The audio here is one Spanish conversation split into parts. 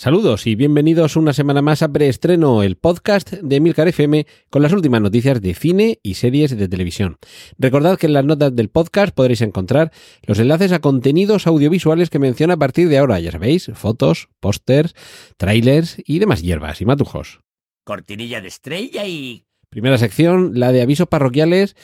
Saludos y bienvenidos una semana más a Preestreno, el podcast de Milcar FM con las últimas noticias de cine y series de televisión. Recordad que en las notas del podcast podréis encontrar los enlaces a contenidos audiovisuales que menciona a partir de ahora, ya sabéis, fotos, pósters, trailers y demás hierbas y matujos. Cortinilla de estrella y... Primera sección, la de avisos parroquiales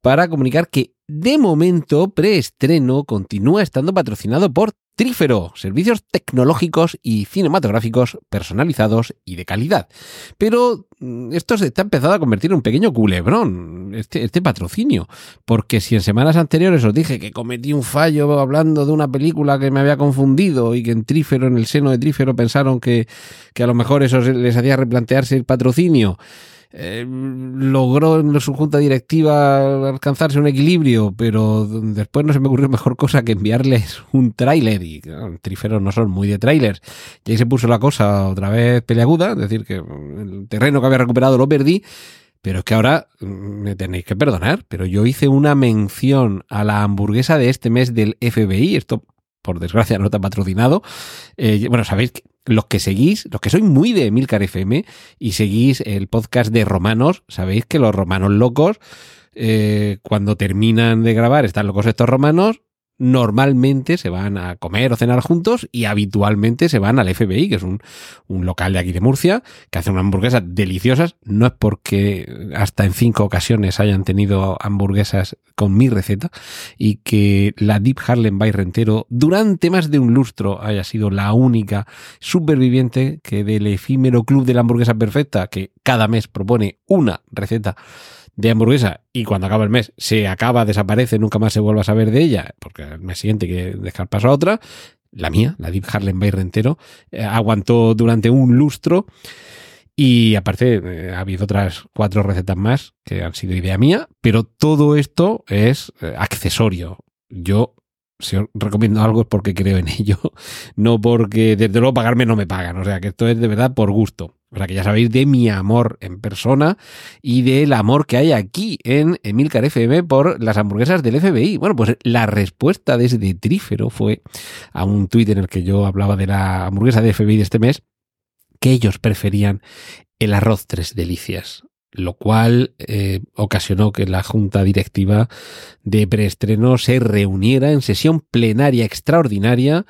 para comunicar que de momento Preestreno continúa estando patrocinado por Trífero, servicios tecnológicos y cinematográficos personalizados y de calidad. Pero mm, esto se está empezando a convertir en un pequeño culebrón, este, este patrocinio. Porque si en semanas anteriores os dije que cometí un fallo hablando de una película que me había confundido y que en Trífero, en el seno de Trífero, pensaron que, que a lo mejor eso les hacía replantearse el patrocinio. Eh, logró en su junta directiva alcanzarse un equilibrio, pero después no se me ocurrió mejor cosa que enviarles un tráiler y claro, Tríferos no son muy de trailers. Y ahí se puso la cosa otra vez peleaguda, es decir, que el terreno que había recuperado lo perdí. Pero es que ahora me tenéis que perdonar, pero yo hice una mención a la hamburguesa de este mes del FBI, esto por desgracia no está patrocinado. Eh, bueno, sabéis que los que seguís, los que sois muy de Milcar FM y seguís el podcast de romanos, sabéis que los romanos locos, eh, cuando terminan de grabar, están locos estos romanos, normalmente se van a comer o cenar juntos y habitualmente se van al FBI, que es un, un, local de aquí de Murcia, que hace unas hamburguesas deliciosas. No es porque hasta en cinco ocasiones hayan tenido hamburguesas con mi receta y que la Deep Harlem by Rentero durante más de un lustro haya sido la única superviviente que del efímero club de la hamburguesa perfecta, que cada mes propone una receta de hamburguesa y cuando acaba el mes se acaba, desaparece, nunca más se vuelve a saber de ella, porque el mes siguiente hay que dejar paso a otra, la mía, la Deep Harlem Bay Rentero, eh, aguantó durante un lustro y aparte eh, ha habido otras cuatro recetas más que han sido idea mía, pero todo esto es eh, accesorio. Yo si os recomiendo algo es porque creo en ello, no porque desde luego pagarme no me pagan, o sea que esto es de verdad por gusto. O sea que ya sabéis de mi amor en persona y del amor que hay aquí en Emilcar FM por las hamburguesas del FBI. Bueno, pues la respuesta desde Trífero fue a un tuit en el que yo hablaba de la hamburguesa de FBI de este mes, que ellos preferían el arroz tres delicias lo cual eh, ocasionó que la junta directiva de preestreno se reuniera en sesión plenaria extraordinaria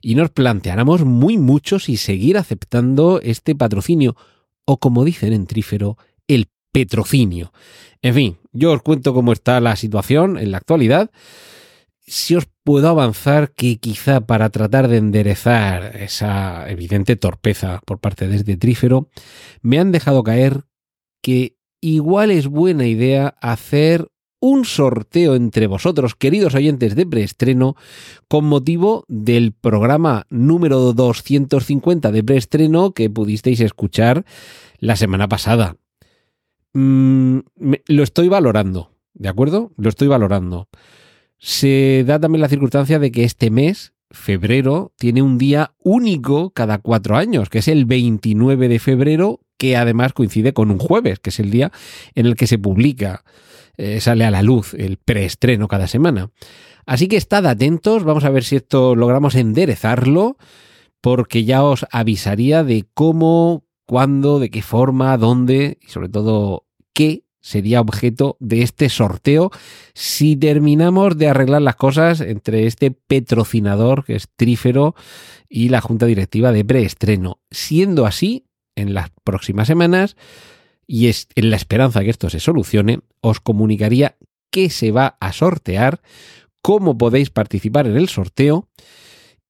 y nos planteáramos muy mucho si seguir aceptando este patrocinio o como dicen en Trífero, el petrocinio. En fin, yo os cuento cómo está la situación en la actualidad. Si os puedo avanzar que quizá para tratar de enderezar esa evidente torpeza por parte de este Trífero, me han dejado caer que igual es buena idea hacer un sorteo entre vosotros, queridos oyentes de preestreno, con motivo del programa número 250 de preestreno que pudisteis escuchar la semana pasada. Mm, lo estoy valorando, ¿de acuerdo? Lo estoy valorando. Se da también la circunstancia de que este mes, febrero, tiene un día único cada cuatro años, que es el 29 de febrero que además coincide con un jueves, que es el día en el que se publica, eh, sale a la luz el preestreno cada semana. Así que estad atentos, vamos a ver si esto logramos enderezarlo, porque ya os avisaría de cómo, cuándo, de qué forma, dónde y sobre todo qué sería objeto de este sorteo si terminamos de arreglar las cosas entre este petrocinador que es Trífero y la junta directiva de preestreno. Siendo así, en las próximas semanas y es en la esperanza que esto se solucione, os comunicaría qué se va a sortear, cómo podéis participar en el sorteo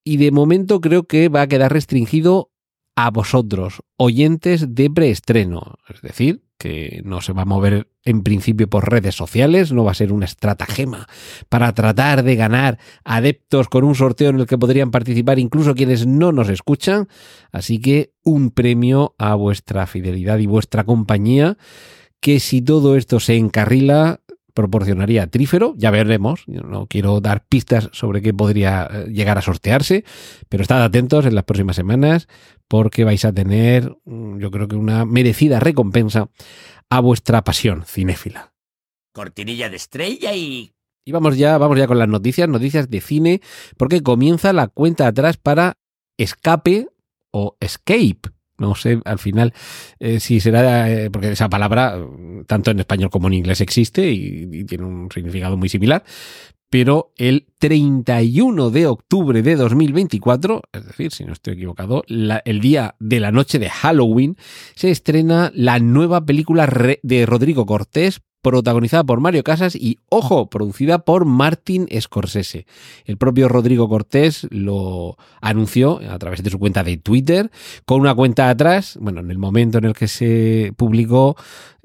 y de momento creo que va a quedar restringido a vosotros, oyentes de preestreno, es decir, que no se va a mover en principio por redes sociales, no va a ser una estratagema para tratar de ganar adeptos con un sorteo en el que podrían participar incluso quienes no nos escuchan, así que un premio a vuestra fidelidad y vuestra compañía, que si todo esto se encarrila, proporcionaría Trífero. Ya veremos. No quiero dar pistas sobre qué podría eh, llegar a sortearse, pero estad atentos en las próximas semanas porque vais a tener, mm, yo creo que una merecida recompensa a vuestra pasión cinéfila. Cortinilla de estrella y... Y vamos ya, vamos ya con las noticias, noticias de cine, porque comienza la cuenta atrás para Escape o Escape. No sé, al final, eh, si será, eh, porque esa palabra, tanto en español como en inglés existe y, tiene un significado muy similar, pero el 31 de octubre de 2024, es decir, si no estoy equivocado, el día de la noche de Halloween, se estrena la nueva película de Rodrigo Cortés, protagonizada por Mario Casas y, ojo, producida por Martin Scorsese. El propio Rodrigo Cortés lo anunció a través de su cuenta de Twitter, con una cuenta atrás, bueno, en el momento en el que se publicó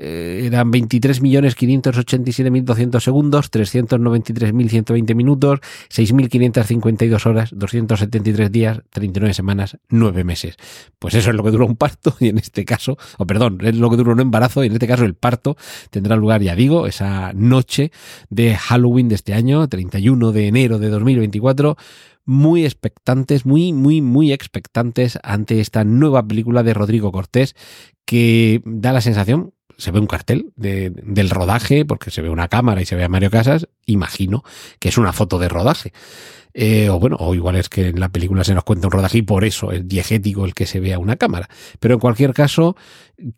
eh, eran 23.587.200 segundos, 393.120 minutos, 6.552 horas, 273 días, 39 semanas, 9 meses. Pues eso es lo que duró un parto y en este caso, o perdón, es lo que duró un embarazo y en este caso el parto tendrá lugar, ya digo, esa noche de Halloween de este año, 31 de enero de 2024 muy expectantes, muy, muy, muy expectantes ante esta nueva película de Rodrigo Cortés que da la sensación, se ve un cartel de- del rodaje, porque se ve una cámara y se ve a Mario Casas, imagino que es una foto de rodaje. Eh, o bueno, o igual es que en la película se nos cuenta un rodaje y por eso es diegético el que se vea una cámara. Pero en cualquier caso,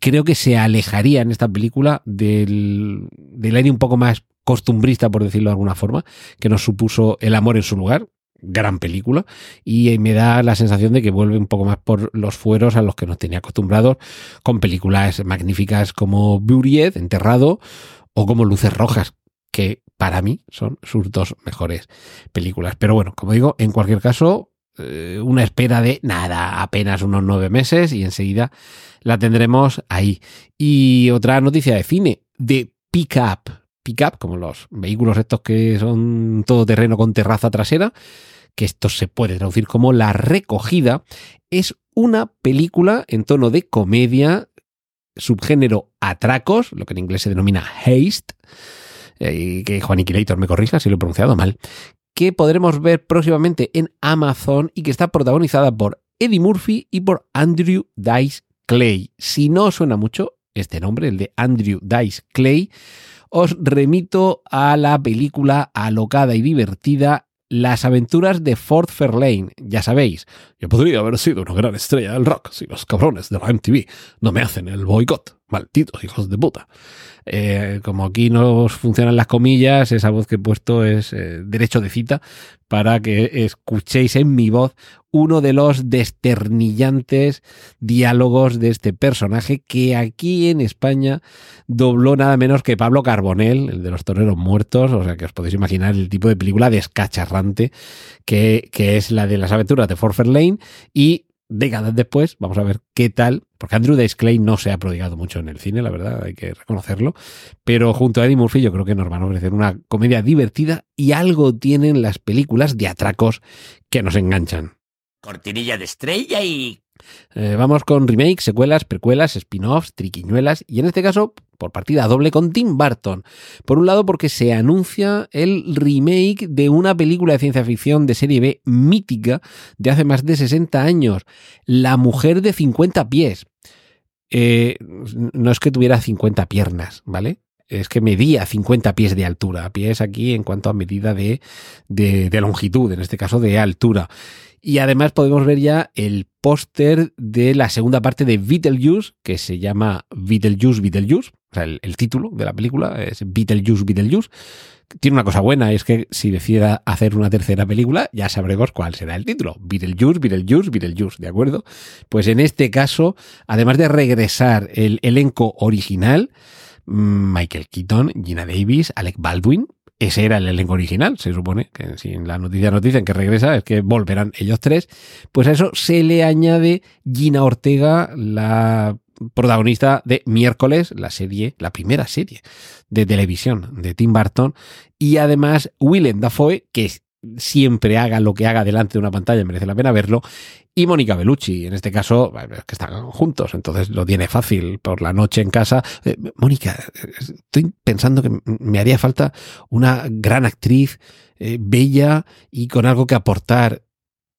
creo que se alejaría en esta película del, del aire un poco más costumbrista, por decirlo de alguna forma, que nos supuso El amor en su lugar, gran película, y eh, me da la sensación de que vuelve un poco más por los fueros a los que nos tenía acostumbrados, con películas magníficas como Buried, Enterrado, o como Luces Rojas, que para mí son sus dos mejores películas. Pero bueno, como digo, en cualquier caso, eh, una espera de nada, apenas unos nueve meses y enseguida la tendremos ahí. Y otra noticia de cine, de Pickup. Pickup, como los vehículos estos que son todoterreno con terraza trasera, que esto se puede traducir como La Recogida, es una película en tono de comedia, subgénero atracos, lo que en inglés se denomina haste, eh, que Juan Iquilator me corrija si lo he pronunciado mal, que podremos ver próximamente en Amazon y que está protagonizada por Eddie Murphy y por Andrew Dice Clay. Si no suena mucho este nombre, el de Andrew Dice Clay, os remito a la película alocada y divertida Las aventuras de Ford Fairlane. Ya sabéis, yo podría haber sido una gran estrella del rock si los cabrones de la MTV no me hacen el boicot. Malditos hijos de puta. Eh, como aquí no funcionan las comillas, esa voz que he puesto es eh, derecho de cita para que escuchéis en mi voz uno de los desternillantes diálogos de este personaje que aquí en España dobló nada menos que Pablo Carbonell, el de los toreros muertos, o sea que os podéis imaginar el tipo de película descacharrante que, que es la de las aventuras de Forfer Lane y décadas después, vamos a ver qué tal, porque Andrew Dice Clay no se ha prodigado mucho en el cine, la verdad, hay que reconocerlo, pero junto a Eddie Murphy yo creo que nos van a ofrecer una comedia divertida y algo tienen las películas de atracos que nos enganchan. Cortinilla de estrella y... Eh, vamos con remakes, secuelas, precuelas, spin-offs, triquiñuelas y en este caso por partida doble con Tim Burton. Por un lado porque se anuncia el remake de una película de ciencia ficción de serie B mítica de hace más de 60 años, La mujer de 50 pies. Eh, no es que tuviera 50 piernas, ¿vale? Es que medía 50 pies de altura. Pies aquí en cuanto a medida de, de, de longitud, en este caso de altura. Y además podemos ver ya el póster de la segunda parte de Beetlejuice, que se llama Beetlejuice, Beetlejuice. O sea, el, título de la película es Beetlejuice, Beetlejuice. Tiene una cosa buena, es que si decida hacer una tercera película, ya sabremos cuál será el título. Beetlejuice, Beetlejuice, Beetlejuice, ¿de acuerdo? Pues en este caso, además de regresar el elenco original, Michael Keaton, Gina Davis, Alec Baldwin, ese era el elenco original, se supone, que si en la noticia nos dicen que regresa es que volverán ellos tres, pues a eso se le añade Gina Ortega, la protagonista de Miércoles, la serie, la primera serie de televisión de Tim Burton, y además Willem Dafoe, que siempre haga lo que haga delante de una pantalla, merece la pena verlo. Y Mónica Bellucci, en este caso, que están juntos, entonces lo tiene fácil por la noche en casa. Eh, Mónica, estoy pensando que me haría falta una gran actriz, eh, bella y con algo que aportar.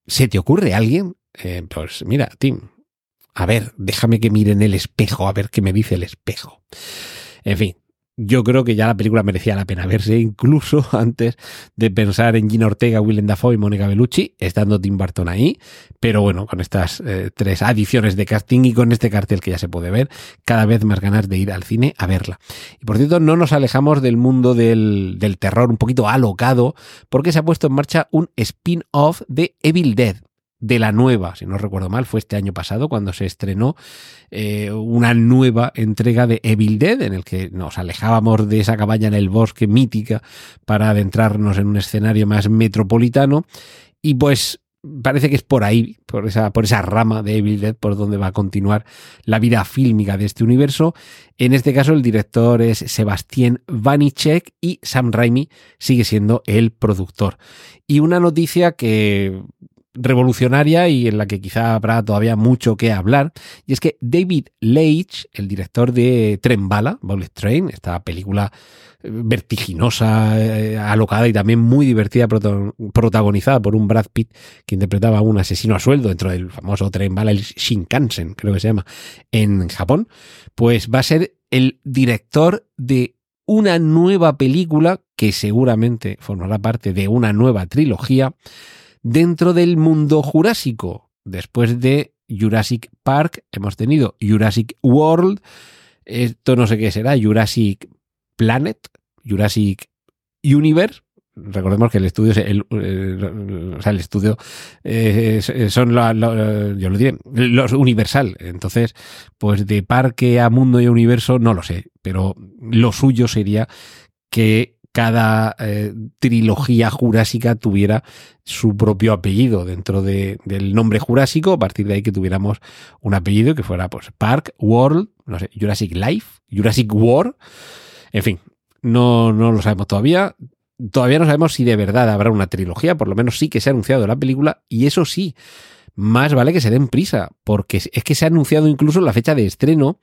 ¿Se te ocurre alguien? Eh, pues mira, Tim, a ver, déjame que mire en el espejo, a ver qué me dice el espejo. En fin, yo creo que ya la película merecía la pena verse, incluso antes de pensar en Gina Ortega, Willem Dafoe y Mónica Bellucci, estando Tim Burton ahí. Pero bueno, con estas eh, tres adiciones de casting y con este cartel que ya se puede ver, cada vez más ganas de ir al cine a verla. Y por cierto, no nos alejamos del mundo del, del terror un poquito alocado, porque se ha puesto en marcha un spin-off de Evil Dead, de la nueva, si no recuerdo mal, fue este año pasado cuando se estrenó eh, una nueva entrega de Evil Dead, en el que nos alejábamos de esa cabaña en el bosque mítica para adentrarnos en un escenario más metropolitano. Y pues parece que es por ahí, por esa, por esa rama de Evil Dead, por donde va a continuar la vida fílmica de este universo. En este caso, el director es Sebastián Vanichek y Sam Raimi sigue siendo el productor. Y una noticia que revolucionaria y en la que quizá habrá todavía mucho que hablar, y es que David Leitch, el director de Tren Bala, Bullet Train, esta película eh, vertiginosa, eh, alocada y también muy divertida, protagonizada por un Brad Pitt que interpretaba a un asesino a sueldo dentro del famoso Tren Bala, el Shinkansen, creo que se llama, en Japón, pues va a ser el director de una nueva película que seguramente formará parte de una nueva trilogía dentro del mundo jurásico. Después de Jurassic Park hemos tenido Jurassic World, esto no sé qué será, Jurassic Planet, Jurassic Universe. Recordemos que el estudio, el, o sea, el estudio eh, son yo lo diré, los universal. Entonces, pues de parque a mundo y universo no lo sé, pero lo suyo sería que cada eh, trilogía jurásica tuviera su propio apellido dentro de, del nombre jurásico, a partir de ahí que tuviéramos un apellido que fuera pues Park, World, no sé, Jurassic Life, Jurassic War, en fin, no, no lo sabemos todavía. Todavía no sabemos si de verdad habrá una trilogía, por lo menos sí que se ha anunciado la película, y eso sí, más vale que se den prisa, porque es que se ha anunciado incluso la fecha de estreno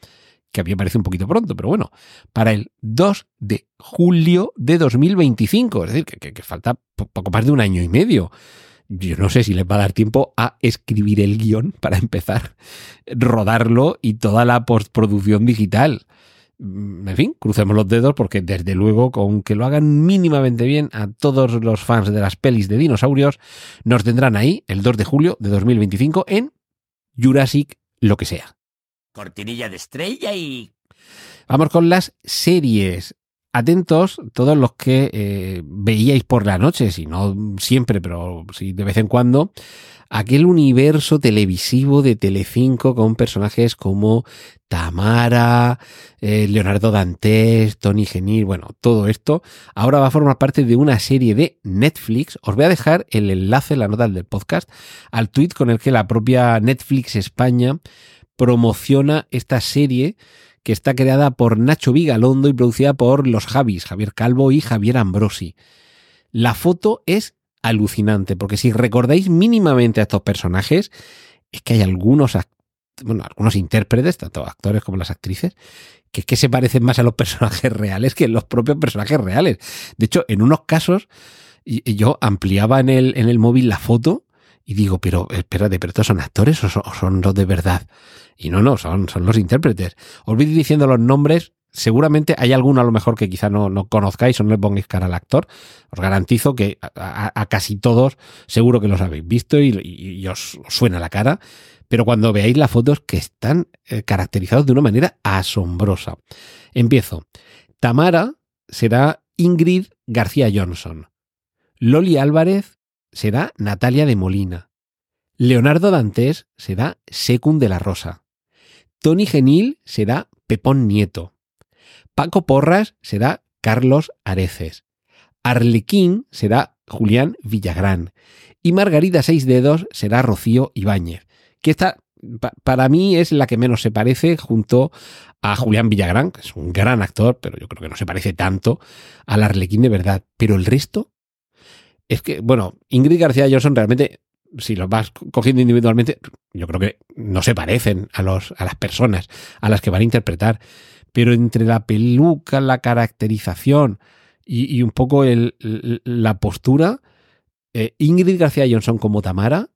que a mí me parece un poquito pronto, pero bueno, para el 2 de julio de 2025, es decir, que, falta poco más de un año y medio. Yo no sé si les va a dar tiempo a escribir el guion para empezar, rodarlo y toda la postproducción digital. Mm, en fin, crucemos los dedos porque desde luego con que lo hagan mínimamente bien a todos los fans de las pelis de dinosaurios, nos tendrán ahí el 2 de julio de 2025 en Jurassic lo que sea cortinilla de estrella y... Vamos con las series. Atentos todos los que eh, veíais por la noche, si no siempre, pero de vez en cuando, aquel universo televisivo de Telecinco con personajes como Tamara, eh, Leonardo Dantes, Tony Genil, bueno, todo esto ahora va a formar parte de una serie de Netflix. Os voy a dejar el enlace, la nota del podcast, al tweet con el que la propia Netflix España promociona esta serie que está creada por Nacho Vigalondo y producida por los Javis, Javier Calvo y Javier Ambrosi. La foto es alucinante, porque si recordáis mínimamente a estos personajes, es que hay algunos, bueno, algunos intérpretes, tanto actores como las actrices, que es que se parecen más a los personajes reales que los propios personajes reales. De hecho, en unos casos, yo ampliaba en el, en el móvil la foto y digo, pero espérate, ¿pero estos son actores o son, los de verdad? Y no, no, son, los intérpretes. Os voy diciendo los nombres. Seguramente hay alguno a lo mejor que quizá no, no conozcáis o no le pongáis cara al actor. Os garantizo que a, casi todos seguro que los habéis visto y, os, suena la cara. Pero cuando veáis las fotos que están eh, caracterizados de una manera asombrosa. Empiezo. Tamara será Ingrid García Johnson. Loli Álvarez será Natalia de Molina. Leonardo Dantes será Secund de la Rosa. Tony Genil será Pepón Nieto. Paco Porras será Carlos Areces. Arlequín será Julián Villagrán. Y Margarita Seis Dedos será Rocío Ibáñez. Que esta, para mí, es la que menos se parece junto a Julián Villagrán, que es un gran actor, pero yo creo que no se parece tanto al Arlequín de verdad. Pero el resto, es que, bueno, Ingrid García Johnson realmente, si los vas cogiendo individualmente, yo creo que no se parecen a, los, a las personas a las que van a interpretar. Pero entre la peluca, la caracterización y, un poco el, la postura, eh, Ingrid García Johnson como Tamara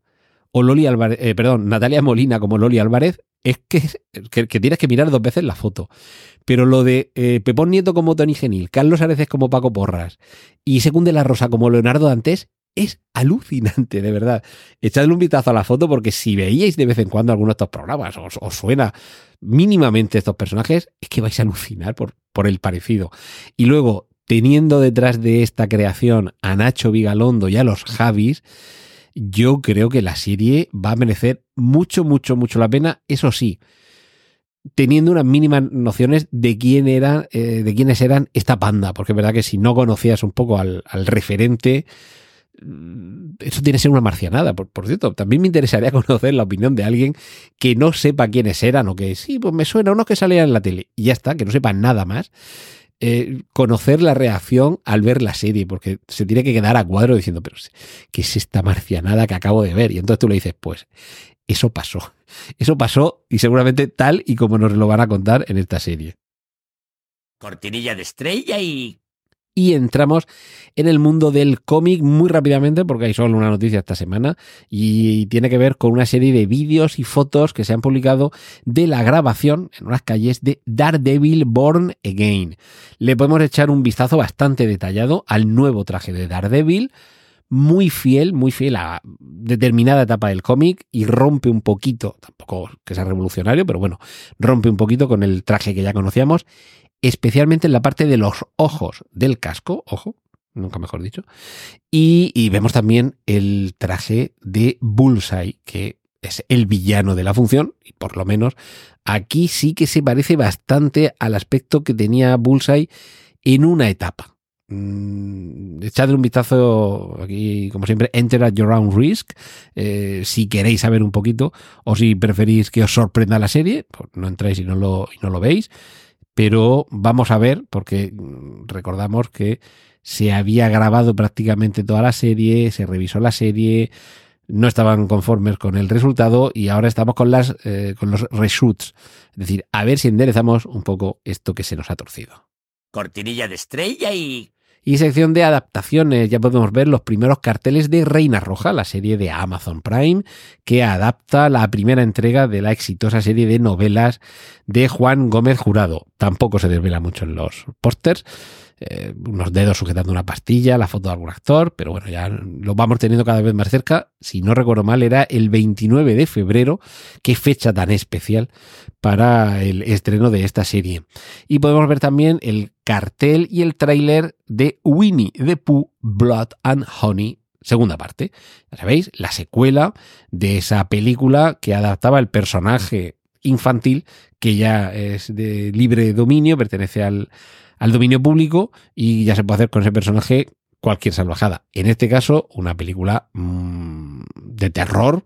o Loli Álvarez, eh, perdón, Natalia Molina como Loli Álvarez, es que, que, que, tienes que mirar dos veces la foto. Pero lo de eh, Pepón Nieto como Tony Genil, Carlos Areces como Paco Porras y Secunde La Rosa como Leonardo Dantes es alucinante, de verdad. Echadle un vistazo a la foto porque si veíais de vez en cuando alguno de estos programas os, suena mínimamente estos personajes, es que vais a alucinar por, por el parecido. Y luego, teniendo detrás de esta creación a Nacho Vigalondo y a los Javis, yo creo que la serie va a merecer mucho, mucho, mucho la pena. Eso sí, teniendo unas mínimas nociones de quién era, eh, de quiénes eran esta panda, porque es verdad que si no conocías un poco al referente, mm, eso tiene que ser una marcianada. Por, por, cierto, también me interesaría conocer la opinión de alguien que no sepa quiénes eran o que sí, pues me suena unos que salían en la tele y ya está, que no sepa nada más. Eh, conocer la reacción al ver la serie, porque se tiene que quedar a cuadro diciendo, pero ¿qué es esta marcianada que acabo de ver? Y entonces tú le dices, pues eso pasó. Eso pasó y seguramente tal y como nos lo van a contar en esta serie. Cortinilla de estrella y... Y entramos en el mundo del cómic muy rápidamente porque hay solo una noticia esta semana y tiene que ver con una serie de vídeos y fotos que se han publicado de la grabación en unas calles de Daredevil Born Again. Le podemos echar un vistazo bastante detallado al nuevo traje de Daredevil, muy fiel, muy fiel a determinada etapa del cómic y rompe un poquito, tampoco que sea revolucionario, pero bueno, rompe un poquito con el traje que ya conocíamos, especialmente en la parte de los ojos del casco, ojo, nunca mejor dicho, y, vemos también el traje de Bullseye, que es el villano de la función, y por lo menos aquí sí que se parece bastante al aspecto que tenía Bullseye en una etapa. Mm, echadle un vistazo aquí, como siempre, enter at your own risk, eh, si queréis saber un poquito o si preferís que os sorprenda la serie, pues no entráis y no lo, y no lo veis, pero vamos a ver, porque mm, recordamos que se había grabado prácticamente toda la serie, se revisó la serie, no estaban conformes con el resultado y ahora estamos con las eh, con los reshoots, es decir, a ver si enderezamos un poco esto que se nos ha torcido. Cortinilla de estrella y y sección de adaptaciones, ya podemos ver los primeros carteles de Reina Roja, la serie de Amazon Prime, que adapta la primera entrega de la exitosa serie de novelas de Juan Gómez Jurado. Tampoco se desvela mucho en los pósters. Eh, unos dedos sujetando una pastilla, la foto de algún actor, pero bueno, ya lo vamos teniendo cada vez más cerca. Si no recuerdo mal, era el 29 de febrero. Qué fecha tan especial para el estreno de esta serie. Y podemos ver también el cartel y el tráiler de Winnie the Pooh, Blood and Honey segunda parte. Ya sabéis, la secuela de esa película que adaptaba el personaje infantil, que ya es de libre dominio, pertenece al, al dominio público y ya se puede hacer con ese personaje cualquier salvajada. En este caso, una película mmm, de terror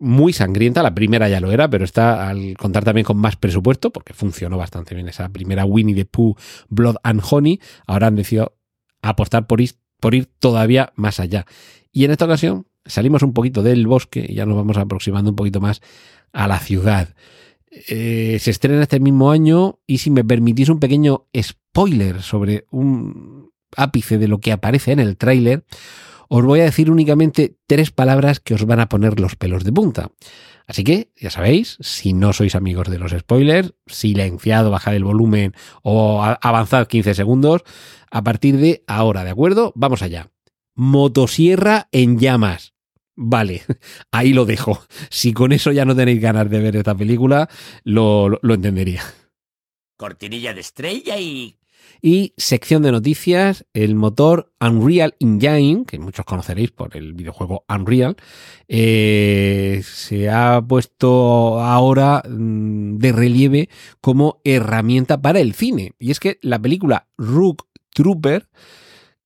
muy sangrienta. La primera ya lo era, pero está al contar también con más presupuesto, porque funcionó bastante bien esa primera Winnie the Pooh, Blood and Honey. Ahora han decidido apostar por ir, por ir todavía más allá. Y en esta ocasión salimos un poquito del bosque y ya nos vamos aproximando un poquito más a la ciudad. Eh, se estrena este mismo año y si me permitís un pequeño spoiler sobre un ápice de lo que aparece en el tráiler, os voy a decir únicamente tres palabras que os van a poner los pelos de punta. Así que, ya sabéis, si no sois amigos de los spoilers, silenciado, bajad el volumen o avanzad 15 segundos. A partir de ahora, ¿de acuerdo? Vamos allá. Motosierra en llamas. Vale, ahí lo dejo. Si con eso ya no tenéis ganas de ver esta película, lo, lo, entendería. Cortinilla de estrella y y sección de noticias, el motor Unreal Engine, que muchos conoceréis por el videojuego Unreal, eh, se ha puesto ahora mm, de relieve como herramienta para el cine. Y es que la película Rook Trooper,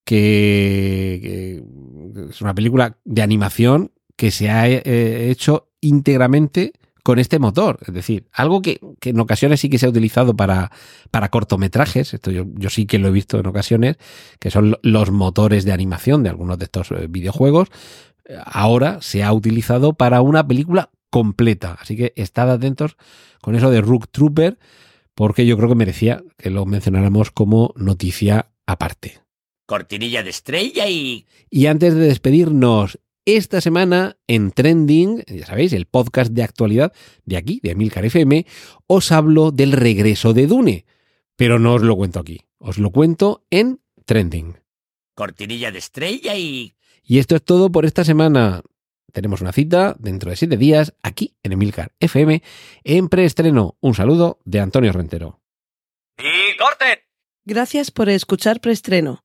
que, que es una película de animación que se ha eh, hecho íntegramente con este motor. Es decir, algo que, que en ocasiones sí que se ha utilizado para, para cortometrajes, esto yo, yo, sí que lo he visto en ocasiones, que son los motores de animación de algunos de estos eh, videojuegos, ahora se ha utilizado para una película completa. Así que estad atentos con eso de Rook Trooper, porque yo creo que merecía que lo mencionáramos como noticia aparte. Cortinilla de estrella y... Y antes de despedirnos, esta semana en Trending, ya sabéis, el podcast de actualidad de aquí, de Emilcar FM, os hablo del regreso de Dune. Pero no os lo cuento aquí, os lo cuento en Trending. Cortinilla de estrella y... Y esto es todo por esta semana. Tenemos una cita dentro de siete días aquí en Emilcar FM en preestreno. Un saludo de Antonio Rentero. ¡Y corten! Gracias por escuchar preestreno.